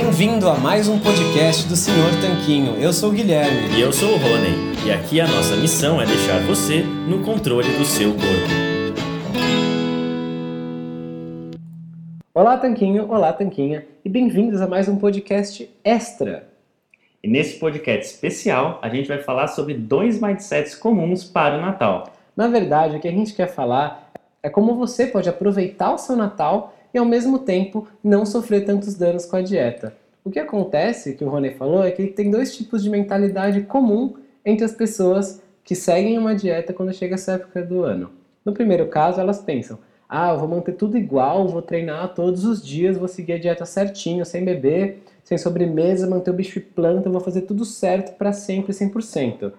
Bem-vindo a mais um podcast do Senhor Tanquinho. Eu sou o Guilherme. E eu sou o Rony. E aqui a nossa missão é deixar você no controle do seu corpo. Olá, Tanquinho. Olá, Tanquinha. E bem-vindos a mais um podcast extra. E nesse podcast especial, a gente vai falar sobre dois mindsets comuns para o Natal. Na verdade, o que a gente quer falar é como você pode aproveitar o seu Natal e ao mesmo tempo não sofrer tantos danos com a dieta. O que acontece, que o Rony falou, é que tem dois tipos de mentalidade comum entre as pessoas que seguem uma dieta quando chega essa época do ano. No primeiro caso, elas pensam: ah, eu vou manter tudo igual, vou treinar todos os dias, vou seguir a dieta certinho, sem beber, sem sobremesa, manter o bicho e planta, vou fazer tudo certo para sempre, 100%.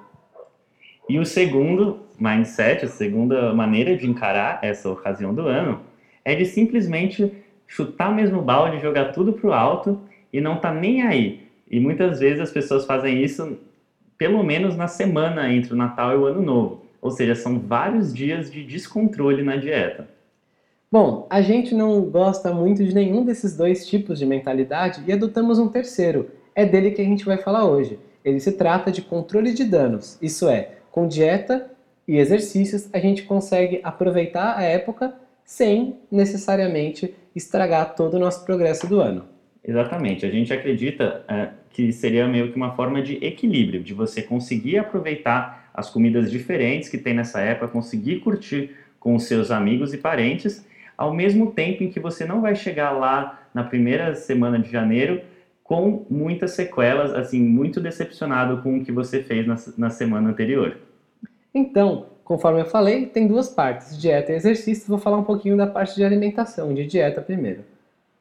E o segundo mindset, a segunda maneira de encarar essa ocasião do ano, é de simplesmente chutar mesmo o balde, jogar tudo pro alto e não tá nem aí. E muitas vezes as pessoas fazem isso pelo menos na semana entre o Natal e o Ano Novo. Ou seja, são vários dias de descontrole na dieta. Bom, a gente não gosta muito de nenhum desses dois tipos de mentalidade e adotamos um terceiro. É dele que a gente vai falar hoje. Ele se trata de controle de danos. Isso é, com dieta e exercícios a gente consegue aproveitar a época sem necessariamente estragar todo o nosso progresso do ano. Exatamente. A gente acredita é, que seria meio que uma forma de equilíbrio, de você conseguir aproveitar as comidas diferentes que tem nessa época, conseguir curtir com os seus amigos e parentes, ao mesmo tempo em que você não vai chegar lá na primeira semana de janeiro com muitas sequelas, assim, muito decepcionado com o que você fez na, na semana anterior. Então, Conforme eu falei, tem duas partes, dieta e exercício. Vou falar um pouquinho da parte de alimentação, de dieta primeiro.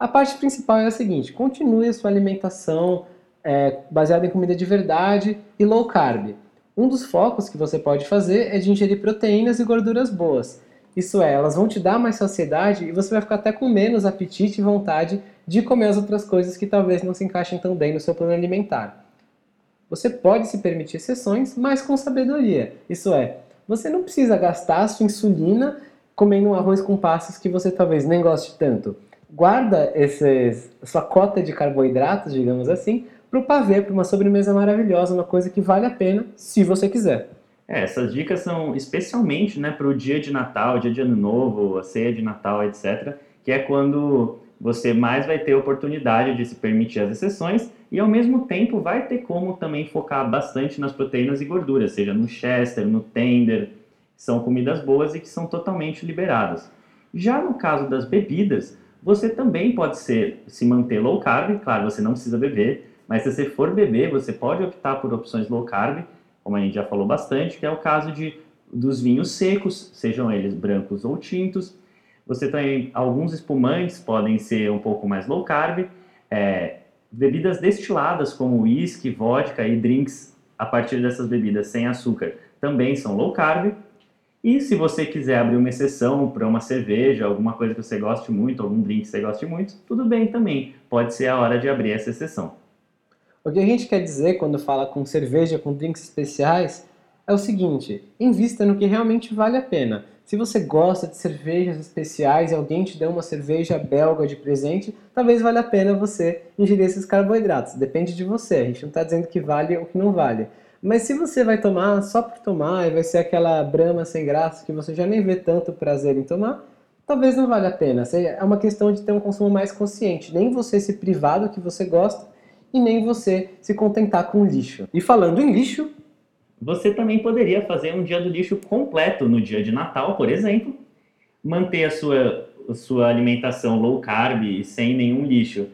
A parte principal é a seguinte: continue a sua alimentação é, baseada em comida de verdade e low carb. Um dos focos que você pode fazer é de ingerir proteínas e gorduras boas. Isso é, elas vão te dar mais saciedade e você vai ficar até com menos apetite e vontade de comer as outras coisas que talvez não se encaixem tão bem no seu plano alimentar. Você pode se permitir exceções, mas com sabedoria. Isso é, você não precisa gastar sua insulina comendo um arroz com passas que você talvez nem goste tanto. Guarda esses, sua cota de carboidratos, digamos assim, para o pavê, para uma sobremesa maravilhosa, uma coisa que vale a pena se você quiser. É, essas dicas são especialmente né, para o dia de Natal, dia de Ano Novo, a ceia de Natal, etc., que é quando você mais vai ter oportunidade de se permitir as exceções e ao mesmo tempo vai ter como também focar bastante nas proteínas e gorduras, seja no chester, no tender, são comidas boas e que são totalmente liberadas. Já no caso das bebidas, você também pode ser se manter low carb, claro, você não precisa beber, mas se você for beber, você pode optar por opções low carb, como a gente já falou bastante, que é o caso de dos vinhos secos, sejam eles brancos ou tintos, você tem alguns espumantes, podem ser um pouco mais low carb. É, bebidas destiladas como whisky, vodka e drinks a partir dessas bebidas sem açúcar também são low carb. E se você quiser abrir uma exceção para uma cerveja, alguma coisa que você goste muito, algum drink que você goste muito, tudo bem também. Pode ser a hora de abrir essa exceção. O que a gente quer dizer quando fala com cerveja, com drinks especiais, é o seguinte: invista no que realmente vale a pena. Se você gosta de cervejas especiais e alguém te deu uma cerveja belga de presente, talvez valha a pena você ingerir esses carboidratos. Depende de você. A gente não está dizendo que vale ou que não vale. Mas se você vai tomar só por tomar e vai ser aquela brama sem graça que você já nem vê tanto prazer em tomar, talvez não valha a pena. É uma questão de ter um consumo mais consciente. Nem você se privar do que você gosta e nem você se contentar com lixo. E falando em lixo, você também poderia fazer um dia do lixo completo no dia de Natal, por exemplo, manter a sua, a sua alimentação low carb sem nenhum lixo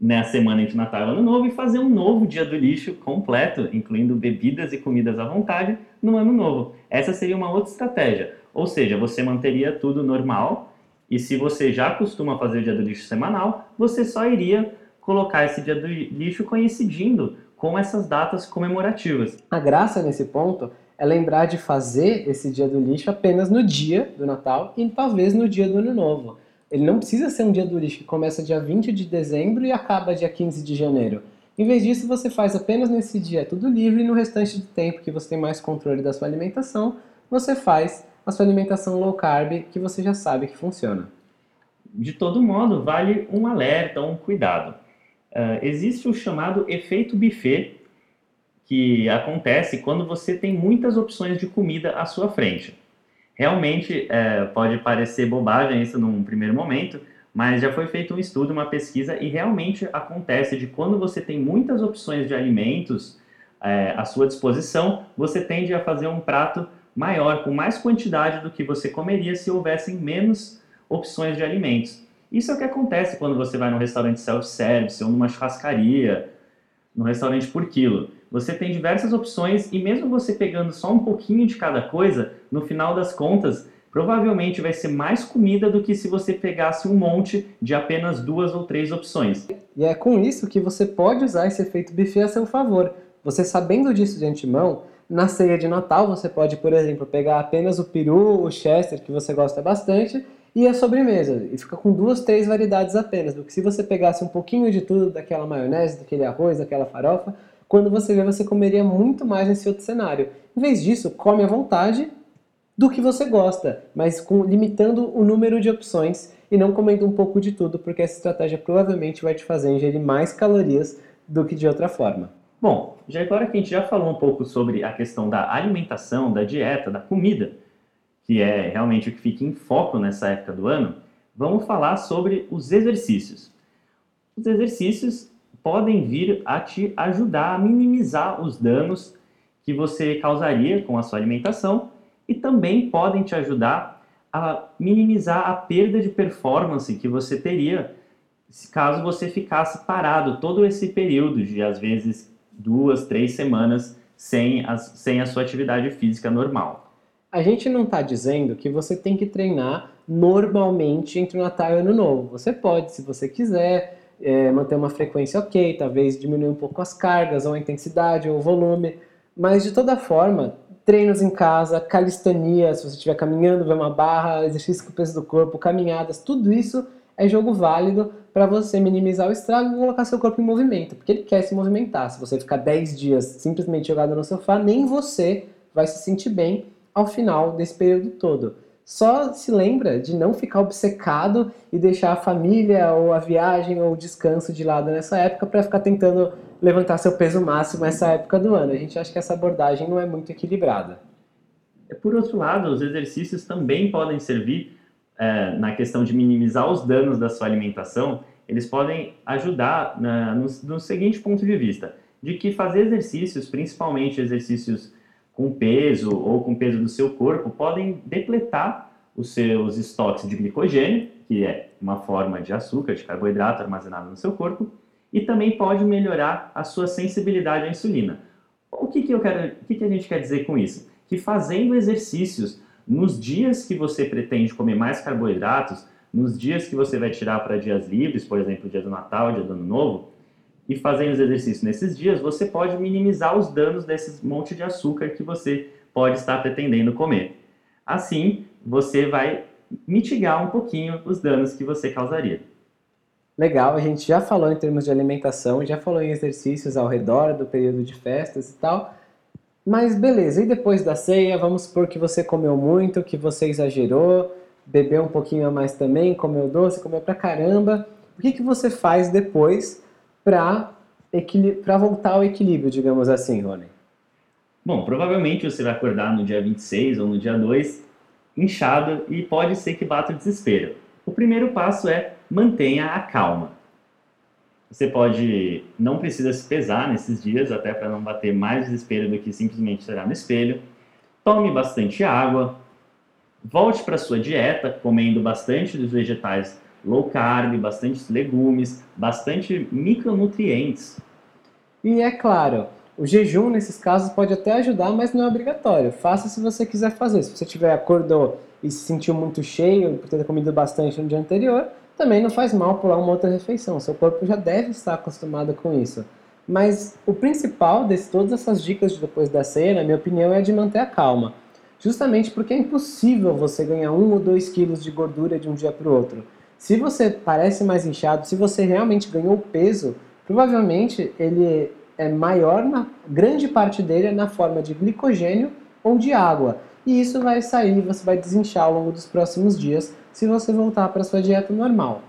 na semana de Natal e Ano Novo e fazer um novo dia do lixo completo, incluindo bebidas e comidas à vontade, no Ano Novo. Essa seria uma outra estratégia. Ou seja, você manteria tudo normal e se você já costuma fazer o dia do lixo semanal, você só iria colocar esse dia do lixo coincidindo com essas datas comemorativas. A graça nesse ponto é lembrar de fazer esse dia do lixo apenas no dia do Natal e talvez no dia do Ano Novo. Ele não precisa ser um dia do lixo que começa dia 20 de dezembro e acaba dia 15 de janeiro. Em vez disso, você faz apenas nesse dia tudo livre e no restante do tempo que você tem mais controle da sua alimentação, você faz a sua alimentação low carb que você já sabe que funciona. De todo modo, vale um alerta, um cuidado. Uh, existe o chamado efeito buffet, que acontece quando você tem muitas opções de comida à sua frente. Realmente é, pode parecer bobagem isso num primeiro momento, mas já foi feito um estudo, uma pesquisa, e realmente acontece de quando você tem muitas opções de alimentos é, à sua disposição, você tende a fazer um prato maior, com mais quantidade do que você comeria se houvessem menos opções de alimentos. Isso é o que acontece quando você vai num restaurante self-service ou numa churrascaria, num restaurante por quilo. Você tem diversas opções e mesmo você pegando só um pouquinho de cada coisa, no final das contas, provavelmente vai ser mais comida do que se você pegasse um monte de apenas duas ou três opções. E é com isso que você pode usar esse efeito buffet a seu favor. Você sabendo disso de antemão, na ceia de Natal você pode, por exemplo, pegar apenas o peru, o chester, que você gosta bastante, e a sobremesa. E fica com duas, três variedades apenas. Do que se você pegasse um pouquinho de tudo, daquela maionese, daquele arroz, daquela farofa, quando você vê, você comeria muito mais nesse outro cenário. Em vez disso, come à vontade do que você gosta, mas com, limitando o número de opções e não comendo um pouco de tudo, porque essa estratégia provavelmente vai te fazer ingerir mais calorias do que de outra forma. Bom, já agora que a gente já falou um pouco sobre a questão da alimentação, da dieta, da comida, que é realmente o que fica em foco nessa época do ano, vamos falar sobre os exercícios. Os exercícios podem vir a te ajudar a minimizar os danos que você causaria com a sua alimentação e também podem te ajudar a minimizar a perda de performance que você teria caso você ficasse parado todo esse período de às vezes duas, três semanas sem a, sem a sua atividade física normal. A gente não está dizendo que você tem que treinar normalmente entre o Natal e o Ano Novo. Você pode, se você quiser, é, manter uma frequência ok, talvez diminuir um pouco as cargas, ou a intensidade, ou o volume. Mas de toda forma, treinos em casa, calistenia, se você estiver caminhando, ver uma barra, exercício com o peso do corpo, caminhadas, tudo isso é jogo válido para você minimizar o estrago e colocar seu corpo em movimento, porque ele quer se movimentar. Se você ficar 10 dias simplesmente jogado no sofá, nem você vai se sentir bem ao final desse período todo só se lembra de não ficar obcecado e deixar a família ou a viagem ou o descanso de lado nessa época para ficar tentando levantar seu peso máximo nessa época do ano. A gente acha que essa abordagem não é muito equilibrada. Por outro lado, os exercícios também podem servir é, na questão de minimizar os danos da sua alimentação. Eles podem ajudar na, no, no seguinte ponto de vista, de que fazer exercícios, principalmente exercícios com peso ou com peso do seu corpo podem depletar os seus estoques de glicogênio, que é uma forma de açúcar, de carboidrato armazenado no seu corpo, e também pode melhorar a sua sensibilidade à insulina. O que, que, eu quero, o que, que a gente quer dizer com isso? Que fazendo exercícios nos dias que você pretende comer mais carboidratos, nos dias que você vai tirar para dias livres, por exemplo, dia do Natal, dia do Ano Novo, e fazendo os exercícios nesses dias, você pode minimizar os danos desse monte de açúcar que você pode estar pretendendo comer. Assim, você vai mitigar um pouquinho os danos que você causaria. Legal, a gente já falou em termos de alimentação, já falou em exercícios ao redor do período de festas e tal. Mas beleza, e depois da ceia, vamos supor que você comeu muito, que você exagerou, bebeu um pouquinho a mais também, comeu doce, comeu pra caramba. O que, que você faz depois para voltar ao equilíbrio, digamos assim, Rony? Bom, provavelmente você vai acordar no dia 26 ou no dia 2 inchado e pode ser que bata o desespero. O primeiro passo é mantenha a calma. Você pode, não precisa se pesar nesses dias, até para não bater mais desespero do que simplesmente olhar no espelho. Tome bastante água. Volte para sua dieta, comendo bastante dos vegetais low carb, bastante legumes, bastante micronutrientes. E é claro, o jejum nesses casos pode até ajudar, mas não é obrigatório. Faça se você quiser fazer. Se você tiver acordou e se sentiu muito cheio por ter comido bastante no dia anterior, também não faz mal pular uma outra refeição. Seu corpo já deve estar acostumado com isso. Mas o principal de todas essas dicas de depois da ceia, na minha opinião, é de manter a calma. Justamente porque é impossível você ganhar um ou dois quilos de gordura de um dia para o outro. Se você parece mais inchado, se você realmente ganhou peso, provavelmente ele é maior, na grande parte dele é na forma de glicogênio ou de água. E isso vai sair, você vai desinchar ao longo dos próximos dias se você voltar para sua dieta normal.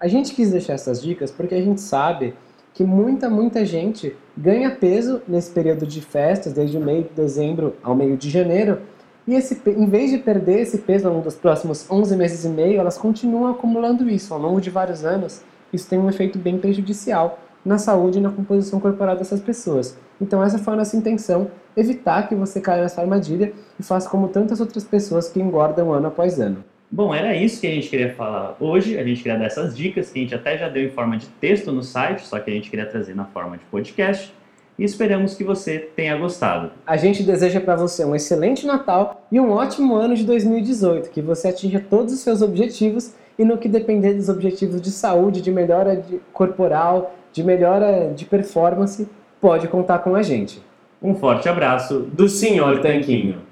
A gente quis deixar essas dicas porque a gente sabe que muita, muita gente ganha peso nesse período de festas, desde o meio de dezembro ao meio de janeiro, e esse, em vez de perder esse peso ao longo dos próximos 11 meses e meio, elas continuam acumulando isso ao longo de vários anos. Isso tem um efeito bem prejudicial na saúde e na composição corporal dessas pessoas. Então essa foi a nossa intenção, evitar que você caia nessa armadilha e faça como tantas outras pessoas que engordam ano após ano. Bom, era isso que a gente queria falar hoje. A gente queria dar essas dicas que a gente até já deu em forma de texto no site, só que a gente queria trazer na forma de podcast. E esperamos que você tenha gostado. A gente deseja para você um excelente Natal e um ótimo ano de 2018, que você atinja todos os seus objetivos e no que depender dos objetivos de saúde, de melhora de corporal, de melhora de performance, pode contar com a gente. Um forte abraço do Sr. Tanquinho.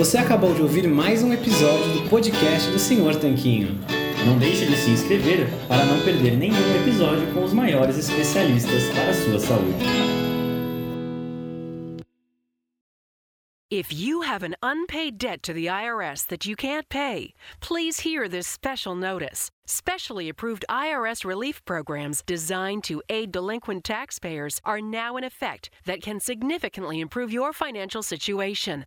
Você acabou de ouvir mais um episódio do podcast do Sr. Tanquinho. Não deixe de se inscrever para não perder nenhum episódio com os maiores especialistas para a sua saúde. If you have an unpaid debt to the IRS that you can't pay, please hear this special notice. Specially approved IRS relief programs designed to aid delinquent taxpayers are now in effect that can significantly improve your financial situation.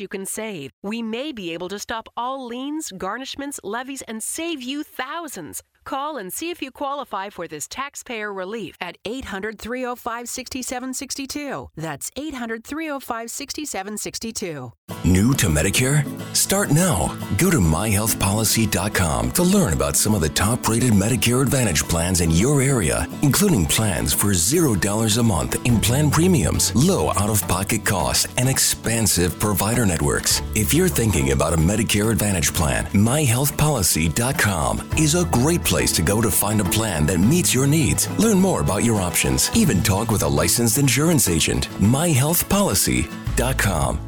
you can save. We may be able to stop all liens, garnishments, levies, and save you thousands. Call and see if you qualify for this taxpayer relief at 800 305 6762. That's 800 305 6762. New to Medicare? Start now. Go to myhealthpolicy.com to learn about some of the top rated Medicare Advantage plans in your area, including plans for $0 a month in plan premiums, low out of pocket costs, and expansive provider networks. If you're thinking about a Medicare Advantage plan, myhealthpolicy.com is a great place to go to find a plan that meets your needs. Learn more about your options. Even talk with a licensed insurance agent. MyHealthPolicy.com.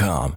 com.